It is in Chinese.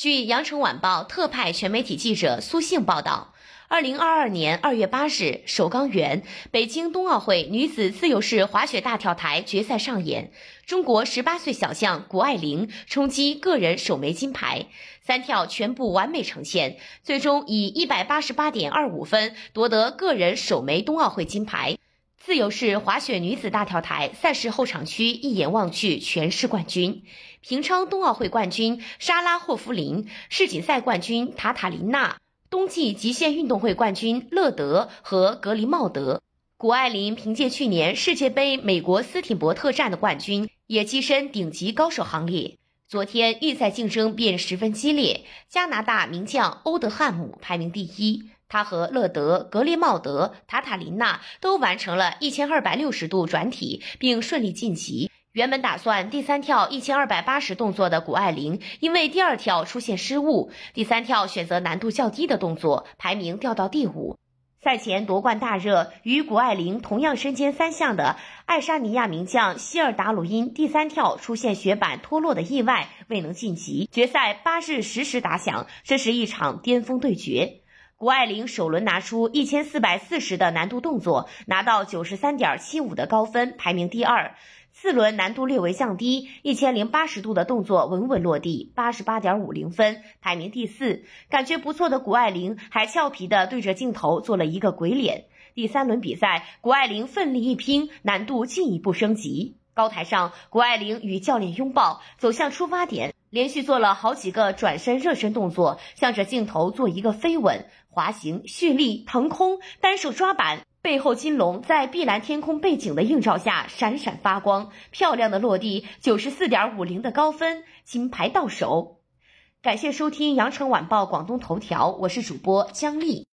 据羊城晚报特派全媒体记者苏信报道，二零二二年二月八日，首钢园北京冬奥会女子自由式滑雪大跳台决赛上演，中国十八岁小将谷爱凌冲击个人首枚金牌，三跳全部完美呈现，最终以一百八十八点二五分夺得个人首枚冬奥会金牌。自由式滑雪女子大跳台赛事后场区一眼望去全是冠军，平昌冬奥会冠军莎拉霍夫林，世锦赛冠军塔塔琳娜，冬季极限运动会冠军乐德和格林茂德。谷爱凌凭借去年世界杯美国斯汀伯特站的冠军，也跻身顶级高手行列。昨天预赛竞争便十分激烈，加拿大名将欧德汉姆排名第一。他和勒德、格列茂德、塔塔琳娜都完成了一千二百六十度转体，并顺利晋级。原本打算第三跳一千二百八十动作的谷爱凌，因为第二跳出现失误，第三跳选择难度较低的动作，排名掉到第五。赛前夺冠大热，与谷爱凌同样身兼三项的爱沙尼亚名将希尔达鲁因，第三跳出现雪板脱落的意外，未能晋级。决赛八日十时打响，这是一场巅峰对决。谷爱凌首轮拿出一千四百四十的难度动作，拿到九十三点七五的高分，排名第二。次轮难度略微降低，一千零八十度的动作稳稳落地，八十八点五零分，排名第四。感觉不错的谷爱凌还俏皮的对着镜头做了一个鬼脸。第三轮比赛，谷爱凌奋力一拼，难度进一步升级。高台上，谷爱凌与教练拥抱，走向出发点。连续做了好几个转身热身动作，向着镜头做一个飞吻、滑行、蓄力、腾空，单手抓板，背后金龙在碧蓝天空背景的映照下闪闪发光，漂亮的落地，九十四点五零的高分，金牌到手。感谢收听羊城晚报广东头条，我是主播姜丽。